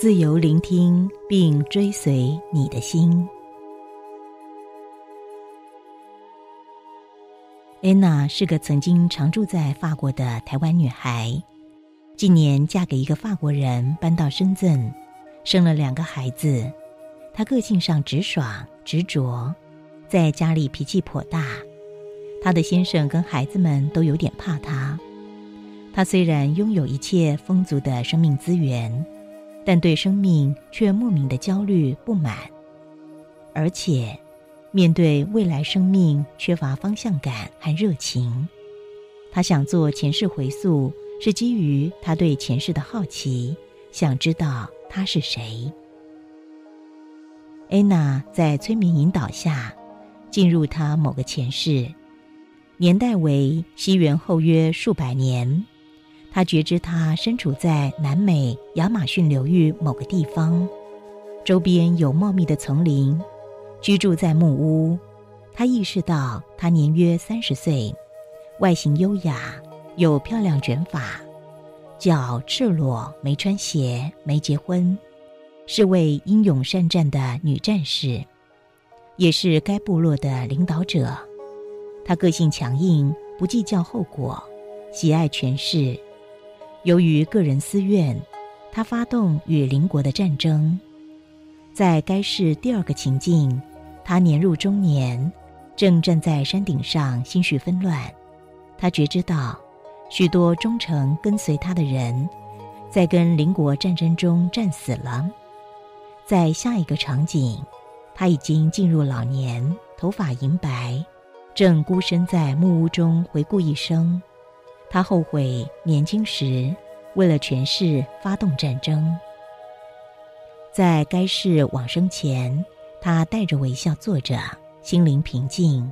自由聆听并追随你的心。安娜是个曾经常住在法国的台湾女孩，近年嫁给一个法国人，搬到深圳，生了两个孩子。她个性上直爽执着，在家里脾气颇大。她的先生跟孩子们都有点怕她。她虽然拥有一切丰足的生命资源。但对生命却莫名的焦虑不满，而且面对未来生命缺乏方向感和热情。他想做前世回溯，是基于他对前世的好奇，想知道他是谁。安娜在催眠引导下，进入他某个前世，年代为西元后约数百年。他觉知他身处在南美亚马逊流域某个地方，周边有茂密的丛林，居住在木屋。他意识到他年约三十岁，外形优雅，有漂亮卷发，脚赤裸，没穿鞋，没结婚，是位英勇善战的女战士，也是该部落的领导者。他个性强硬，不计较后果，喜爱权势。由于个人私怨，他发动与邻国的战争。在该市第二个情境，他年入中年，正站在山顶上，心绪纷乱。他觉知到，许多忠诚跟随他的人，在跟邻国战争中战死了。在下一个场景，他已经进入老年，头发银白，正孤身在木屋中回顾一生。他后悔年轻时为了权势发动战争。在该市往生前，他带着微笑坐着，心灵平静，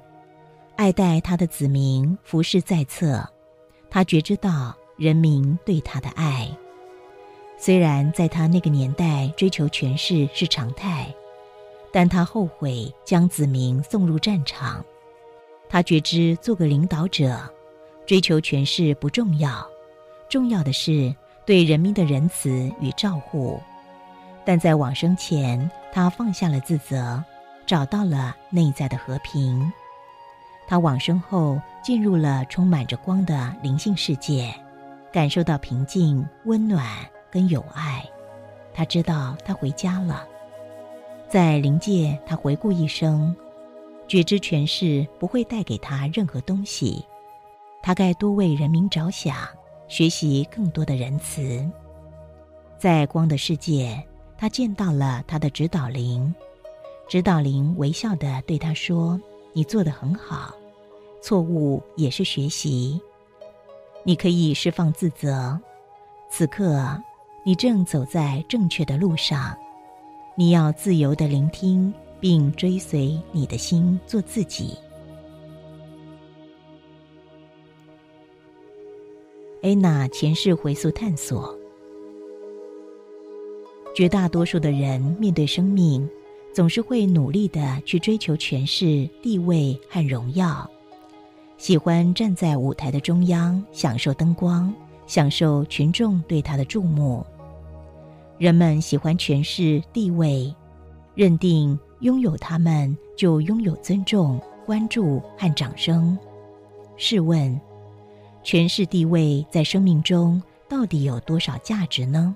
爱戴他的子民，服侍在侧。他觉知到人民对他的爱。虽然在他那个年代追求权势是常态，但他后悔将子民送入战场。他觉知做个领导者。追求权势不重要，重要的是对人民的仁慈与照护。但在往生前，他放下了自责，找到了内在的和平。他往生后进入了充满着光的灵性世界，感受到平静、温暖跟友爱。他知道他回家了。在灵界，他回顾一生，觉知权势不会带给他任何东西。他该多为人民着想，学习更多的仁慈。在光的世界，他见到了他的指导灵，指导灵微笑的对他说：“你做的很好，错误也是学习。你可以释放自责。此刻，你正走在正确的路上。你要自由的聆听，并追随你的心，做自己。”安娜前世回溯探索，绝大多数的人面对生命，总是会努力的去追求权势、地位和荣耀，喜欢站在舞台的中央，享受灯光，享受群众对他的注目。人们喜欢权势、地位，认定拥有他们就拥有尊重、关注和掌声。试问？权势地位在生命中到底有多少价值呢？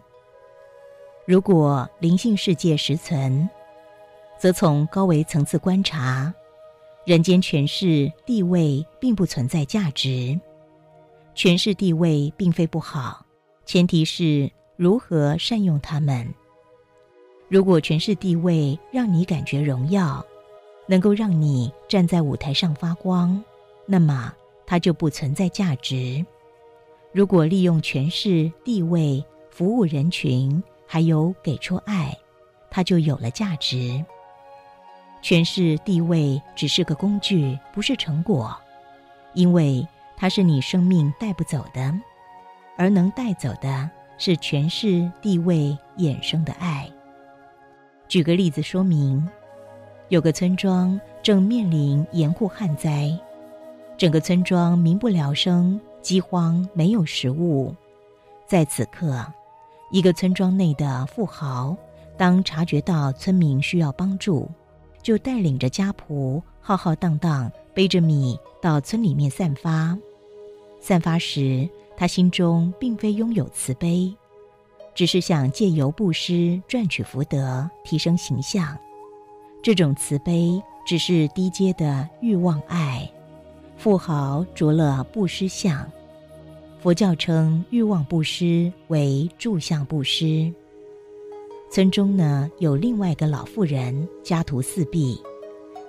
如果灵性世界实存，则从高维层次观察，人间权势地位并不存在价值。权势地位并非不好，前提是如何善用它们。如果权势地位让你感觉荣耀，能够让你站在舞台上发光，那么。它就不存在价值。如果利用权势、地位服务人群，还有给出爱，它就有了价值。权势、地位只是个工具，不是成果，因为它是你生命带不走的，而能带走的是权势、地位衍生的爱。举个例子说明：有个村庄正面临严酷旱灾。整个村庄民不聊生，饥荒，没有食物。在此刻，一个村庄内的富豪，当察觉到村民需要帮助，就带领着家仆浩浩荡荡背着米到村里面散发。散发时，他心中并非拥有慈悲，只是想借由布施赚取福德，提升形象。这种慈悲只是低阶的欲望爱。富豪着了布施相，佛教称欲望布施为住相布施。村中呢有另外一个老妇人，家徒四壁。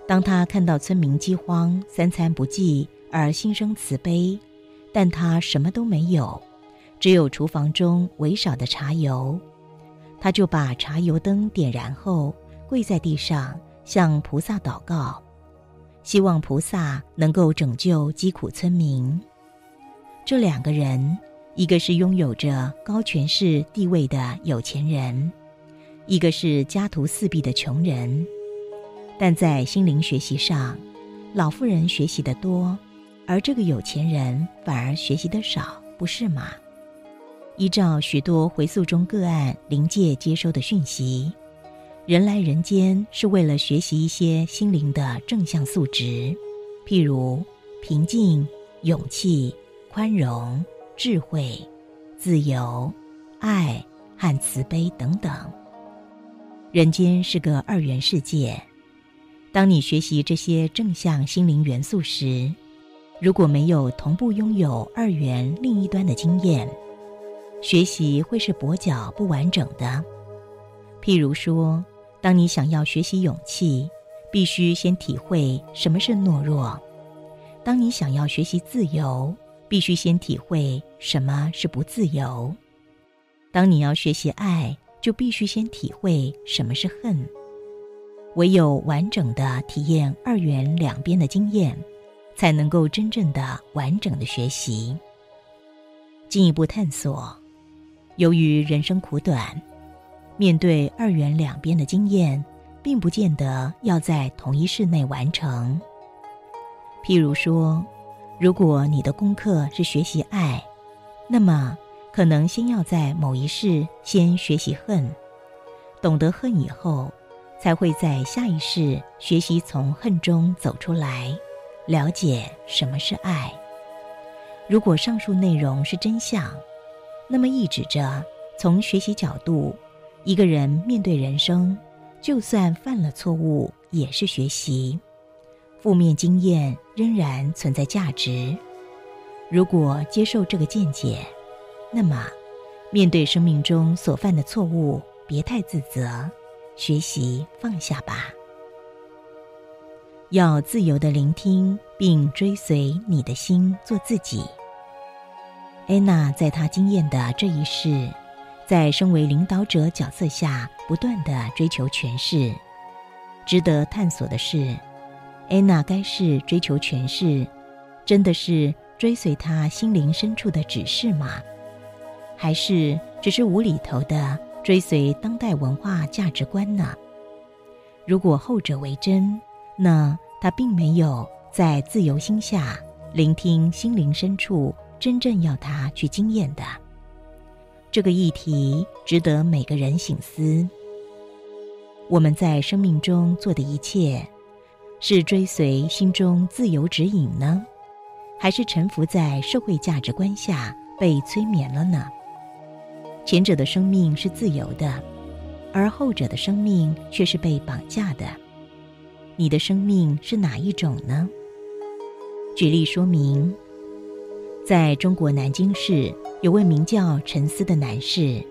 当他看到村民饥荒、三餐不济而心生慈悲，但他什么都没有，只有厨房中微少的茶油，他就把茶油灯点燃后，跪在地上向菩萨祷告。希望菩萨能够拯救疾苦村民。这两个人，一个是拥有着高权势地位的有钱人，一个是家徒四壁的穷人。但在心灵学习上，老妇人学习的多，而这个有钱人反而学习的少，不是吗？依照许多回溯中个案灵界接收的讯息。人来人间是为了学习一些心灵的正向素质，譬如平静、勇气、宽容、智慧、自由、爱和慈悲等等。人间是个二元世界，当你学习这些正向心灵元素时，如果没有同步拥有二元另一端的经验，学习会是跛脚不完整的。譬如说。当你想要学习勇气，必须先体会什么是懦弱；当你想要学习自由，必须先体会什么是不自由；当你要学习爱，就必须先体会什么是恨。唯有完整的体验二元两边的经验，才能够真正的完整的学习。进一步探索，由于人生苦短。面对二元两边的经验，并不见得要在同一室内完成。譬如说，如果你的功课是学习爱，那么可能先要在某一世先学习恨，懂得恨以后，才会在下一世学习从恨中走出来，了解什么是爱。如果上述内容是真相，那么意指着从学习角度。一个人面对人生，就算犯了错误，也是学习。负面经验仍然存在价值。如果接受这个见解，那么面对生命中所犯的错误，别太自责，学习放下吧。要自由的聆听，并追随你的心，做自己。安娜在她经验的这一世。在身为领导者角色下，不断的追求权势，值得探索的是，安娜该是追求权势，真的是追随她心灵深处的指示吗？还是只是无厘头的追随当代文化价值观呢？如果后者为真，那她并没有在自由心下聆听心灵深处真正要她去经验的。这个议题值得每个人醒思。我们在生命中做的一切，是追随心中自由指引呢，还是臣服在社会价值观下被催眠了呢？前者的生命是自由的，而后者的生命却是被绑架的。你的生命是哪一种呢？举例说明，在中国南京市。有位名叫陈思的男士，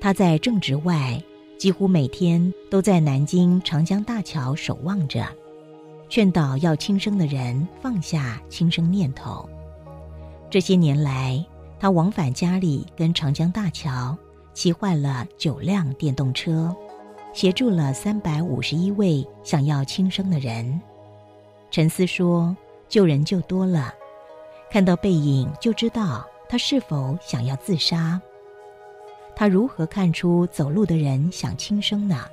他在正职外，几乎每天都在南京长江大桥守望着，劝导要轻生的人放下轻生念头。这些年来，他往返家里跟长江大桥，骑坏了九辆电动车，协助了三百五十一位想要轻生的人。陈思说：“救人救多了，看到背影就知道。”他是否想要自杀？他如何看出走路的人想轻生呢？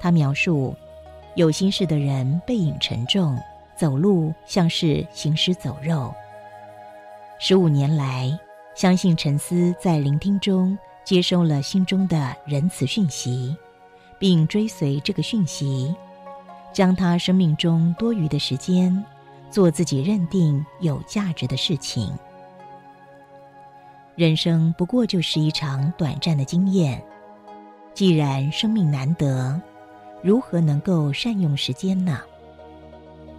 他描述，有心事的人背影沉重，走路像是行尸走肉。十五年来，相信沉思在聆听中接收了心中的仁慈讯息，并追随这个讯息，将他生命中多余的时间做自己认定有价值的事情。人生不过就是一场短暂的经验，既然生命难得，如何能够善用时间呢？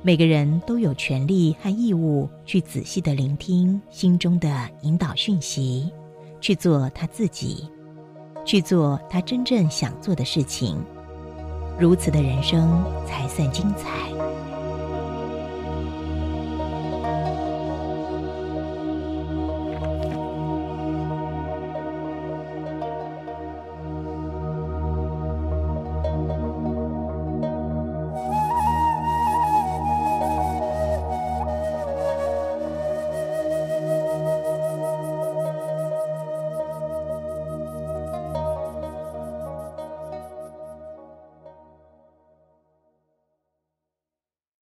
每个人都有权利和义务去仔细的聆听心中的引导讯息，去做他自己，去做他真正想做的事情，如此的人生才算精彩。